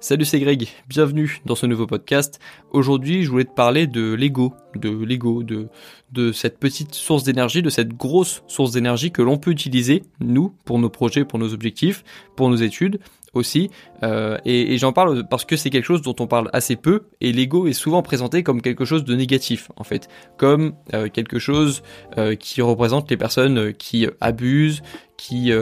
Salut c'est Greg, bienvenue dans ce nouveau podcast. Aujourd'hui je voulais te parler de l'ego, de l'ego, de, cette petite source d'énergie, de cette grosse source d'énergie que l'on peut utiliser, nous, pour nos projets, pour nos objectifs, pour nos études aussi. Euh, et, j'en parle parce que c'est quelque chose dont on parle assez peu, et l'ego est souvent présenté comme quelque chose de négatif, en fait, comme euh, quelque chose euh, qui représente les personnes qui abusent, qui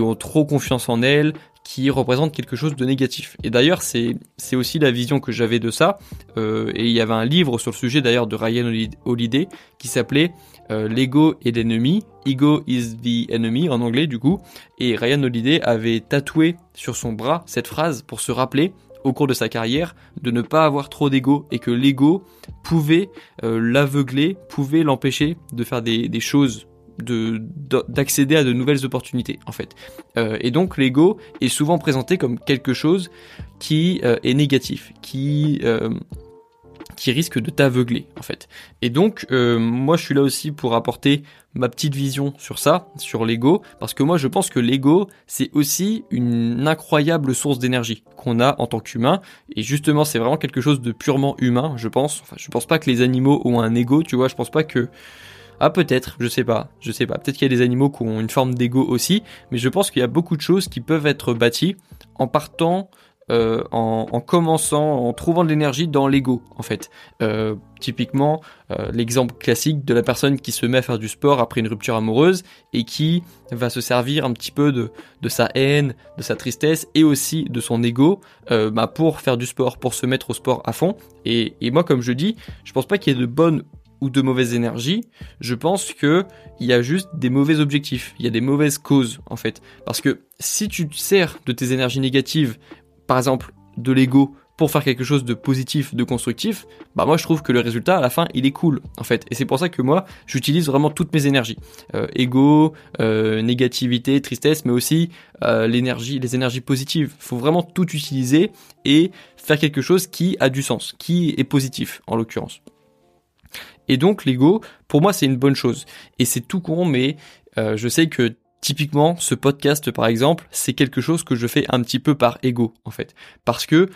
ont trop confiance en elles, qui représente quelque chose de négatif. Et d'ailleurs, c'est aussi la vision que j'avais de ça. Euh, et il y avait un livre sur le sujet d'ailleurs de Ryan Holiday qui s'appelait euh, L'ego est l'ennemi, Ego is the enemy en anglais du coup. Et Ryan Holiday avait tatoué sur son bras cette phrase pour se rappeler au cours de sa carrière de ne pas avoir trop d'ego et que l'ego pouvait euh, l'aveugler, pouvait l'empêcher de faire des, des choses de d'accéder à de nouvelles opportunités en fait. Euh, et donc l'ego est souvent présenté comme quelque chose qui euh, est négatif, qui euh, qui risque de t'aveugler en fait. Et donc moi je suis là aussi pour apporter ma petite vision sur ça, sur l'ego, parce que moi je pense que l'ego c'est aussi une incroyable source d'énergie qu'on a en tant qu'humain, et justement c'est vraiment quelque chose de purement humain, je pense. Enfin je pense pas que les animaux ont un ego, tu vois, je pense pas que ah peut-être, je sais pas, je sais pas. Peut-être qu'il y a des animaux qui ont une forme d'ego aussi, mais je pense qu'il y a beaucoup de choses qui peuvent être bâties en partant, euh, en, commençant, en trouvant de l'énergie dans l'ego en fait. Euh, typiquement, euh, l'exemple classique de la personne qui se met à faire du sport après une rupture amoureuse et qui va se servir un petit peu de, sa haine, de sa tristesse et aussi de son ego bah, pour faire du sport, pour se mettre au sport à fond. Et, et moi, comme je dis, je pense pas qu'il y ait de bonnes ou de mauvaises énergies, je pense que il y a juste des mauvais objectifs, il y a des mauvaises causes en fait. Parce que si tu te sers de tes énergies négatives, par exemple de l'ego, pour faire quelque chose de positif, de constructif, bah moi je trouve que le résultat à la fin il est cool en fait. Et c'est pour ça que moi j'utilise vraiment toutes mes énergies, euh, ego, euh, négativité, tristesse, mais aussi euh, l'énergie, les énergies positives. Faut vraiment tout utiliser et faire quelque chose qui a du sens, qui est positif en l'occurrence. Et donc l'ego, pour moi, c'est une bonne chose. Et c'est tout con, mais euh, je sais que typiquement, ce podcast, par exemple, c'est quelque chose que je fais un petit peu par ego, en fait. Parce que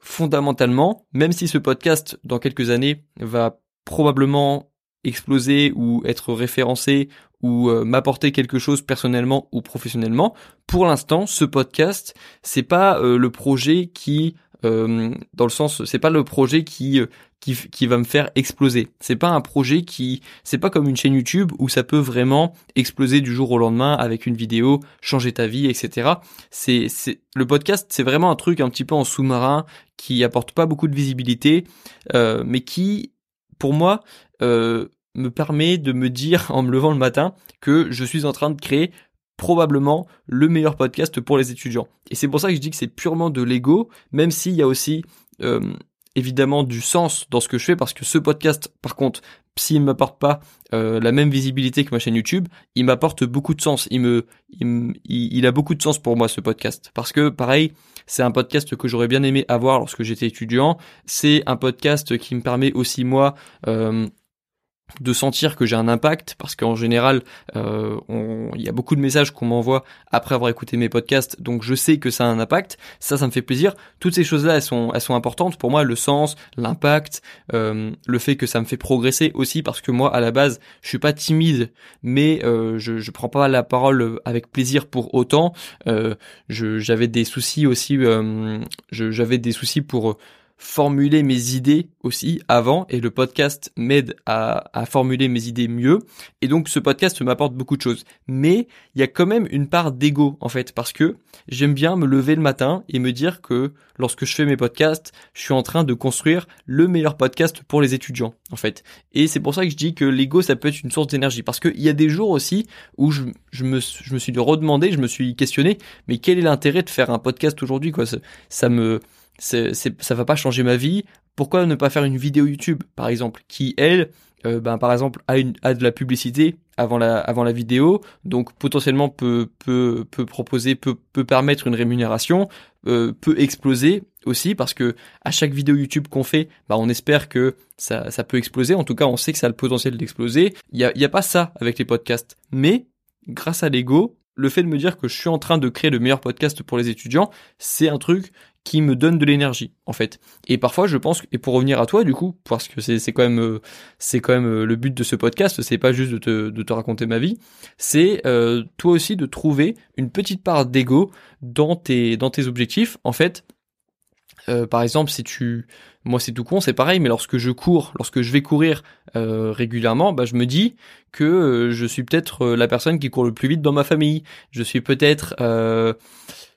fondamentalement, même si ce podcast, dans quelques années, va probablement exploser ou être référencé ou euh, m'apporter quelque chose personnellement ou professionnellement, pour l'instant, ce podcast, c'est pas euh, le projet qui dans le sens c'est pas le projet qui qui, va me faire exploser. C'est pas un projet qui, c'est pas comme une chaîne YouTube où ça peut vraiment exploser du jour au lendemain avec une vidéo, changer ta vie, etc. C'est, c'est le podcast, c'est vraiment un truc un petit peu en sous-marin qui apporte pas beaucoup de visibilité, euh, mais qui, pour moi, euh, me permet de me dire en me levant le matin que je suis en train de créer probablement le meilleur podcast pour les étudiants. Et c'est pour ça que je dis que c'est purement de l'ego, même s'il y a aussi euh, évidemment du sens dans ce que je fais parce que ce podcast, par contre, s'il ne m'apporte pas euh, la même visibilité que ma chaîne YouTube, il m'apporte beaucoup de sens. Il me, il, a beaucoup de sens pour moi ce podcast parce que pareil, c'est un podcast que j'aurais bien aimé avoir lorsque j'étais étudiant. C'est un podcast qui me permet aussi moi euh, de sentir que j'ai un impact parce qu'en général euh, il y a beaucoup de messages qu'on m'envoie après avoir écouté mes podcasts donc je sais que ça a un impact. Ça ça me fait plaisir. Toutes ces choses là elles sont elles sont importantes pour moi. Le sens l'impact euh, le fait que ça me fait progresser aussi parce que moi à la base je suis pas timide mais euh, je je prends pas la parole avec plaisir pour autant. J'avais des soucis aussi j'avais des soucis pour formuler mes idées aussi avant et le podcast m'aide à, à, formuler mes idées mieux. Et donc ce podcast m'apporte beaucoup de choses. Mais il y a quand même une part d'ego en fait parce que j'aime bien me lever le matin et me dire que lorsque je fais mes podcasts je suis en train de construire le meilleur podcast pour les étudiants en fait. Et c'est pour ça que je dis que l'ego ça peut être une source d'énergie. Parce qu'il y a des jours aussi où je, me, je me suis redemandé je me suis questionné mais quel est l'intérêt de faire un podcast aujourd'hui quoi? Ça me c'est, ça va pas changer ma vie. Pourquoi ne pas faire une vidéo YouTube, par exemple, qui elle, euh, ben par exemple a, une, de la publicité avant la vidéo, donc potentiellement peut peut proposer peut permettre une rémunération, euh, peut exploser aussi parce que à chaque vidéo YouTube qu'on fait, bah on espère que ça ça peut exploser. En tout cas, on sait que ça a le potentiel d'exploser. Il y a y a pas ça avec les podcasts, mais grâce à l'ego, le fait de me dire que je suis en train de créer le meilleur podcast pour les étudiants, c'est un truc qui me donne de l'énergie en fait. Et parfois je pense et pour revenir à toi du coup parce que c'est c'est quand même euh, c'est quand même euh, le but de ce podcast, c'est pas juste de te de te raconter ma vie, c'est euh, toi aussi de trouver une petite part d'ego dans tes dans tes objectifs en fait. par exemple, si tu, moi c'est tout con, c'est pareil, mais lorsque je cours, lorsque je vais courir régulièrement, bah je me dis que je suis peut-être la personne qui court le plus vite dans ma famille. Je suis peut-être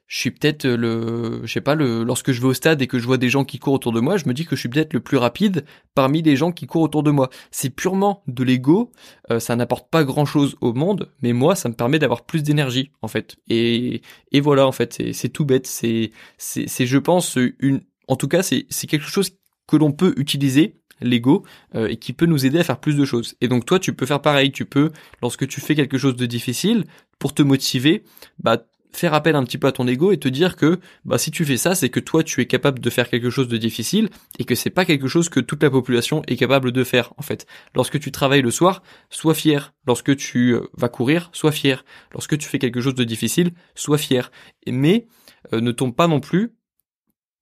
je suis peut-être le, je sais pas, le, lorsque je vais au stade et que je vois des gens qui courent autour de moi, je me dis que je suis peut-être le plus rapide parmi les gens qui courent autour de moi. C'est purement de l'ego, euh, ça n'apporte pas grand-chose au monde, mais moi, ça me permet d'avoir plus d'énergie, en fait. Et, et voilà, en fait, c'est tout bête. C'est, c'est, je pense, une, en tout cas, c'est, c'est quelque chose que l'on peut utiliser l'ego euh, et qui peut nous aider à faire plus de choses. Et donc toi, tu peux faire pareil. Tu peux, lorsque tu fais quelque chose de difficile, pour te motiver, bah faire appel un petit peu à ton ego et te dire que bah si tu fais ça, c'est que toi tu es capable de faire quelque chose de difficile et que c'est pas quelque chose que toute la population est capable de faire en fait. Lorsque tu travailles le soir, sois fier. Lorsque tu euh, vas courir, sois fier. Lorsque tu fais quelque chose de difficile, sois fier. Mais euh, ne tombe pas non plus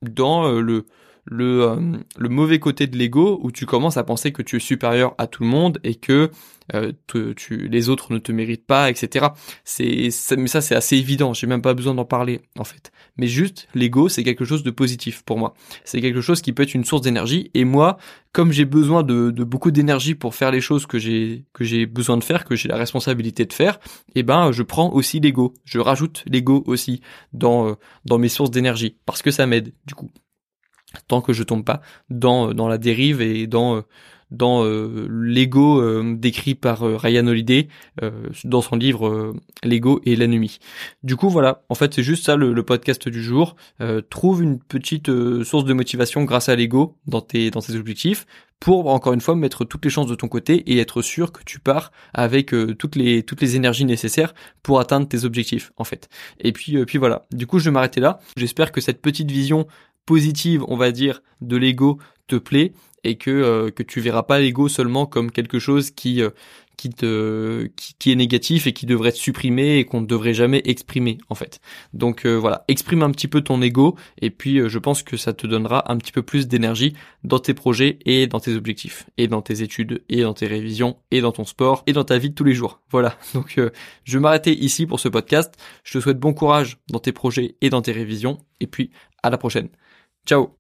dans euh, le le, euh, le mauvais côté de l'ego où tu commences à penser que tu es supérieur à tout le monde et que euh, tu, les autres ne te méritent pas, etc. C'est mais ça c'est assez évident. J'ai même pas besoin d'en parler en fait. Mais juste l'ego c'est quelque chose de positif pour moi. C'est quelque chose qui peut être une source d'énergie et moi comme j'ai besoin de, de beaucoup d'énergie pour faire les choses que j'ai que j'ai besoin de faire, que j'ai la responsabilité de faire, eh ben je prends aussi l'ego. Je rajoute l'ego aussi dans euh, dans mes sources d'énergie parce que ça m'aide du coup tant que je tombe pas dans dans la dérive et dans dans euh, l'ego euh, décrit par euh, Ryan Holiday dans son livre L'ego et l'ennemi. Du coup voilà, en fait c'est juste ça le, podcast du jour. trouve une petite source de motivation grâce à l'ego dans tes dans tes objectifs pour encore une fois mettre toutes les chances de ton côté et être sûr que tu pars avec toutes les toutes les énergies nécessaires pour atteindre tes objectifs en fait. Et puis puis voilà. Du coup je vais m'arrêter là. J'espère que cette petite vision positive, on va dire, de l'ego te plaît et que euh, que tu verras pas l'ego seulement comme quelque chose qui euh, qui te qui, est négatif et qui devrait être supprimé et qu'on ne devrait jamais exprimer en fait. Donc euh, voilà, exprime un petit peu ton ego et puis je pense que ça te donnera un petit peu plus d'énergie dans tes projets et dans tes objectifs et dans tes études et dans tes révisions et dans ton sport et dans ta vie de tous les jours. Voilà. Donc je vais m'arrêter ici pour ce podcast. Je te souhaite bon courage dans tes projets et dans tes révisions et puis à la prochaine. Ciao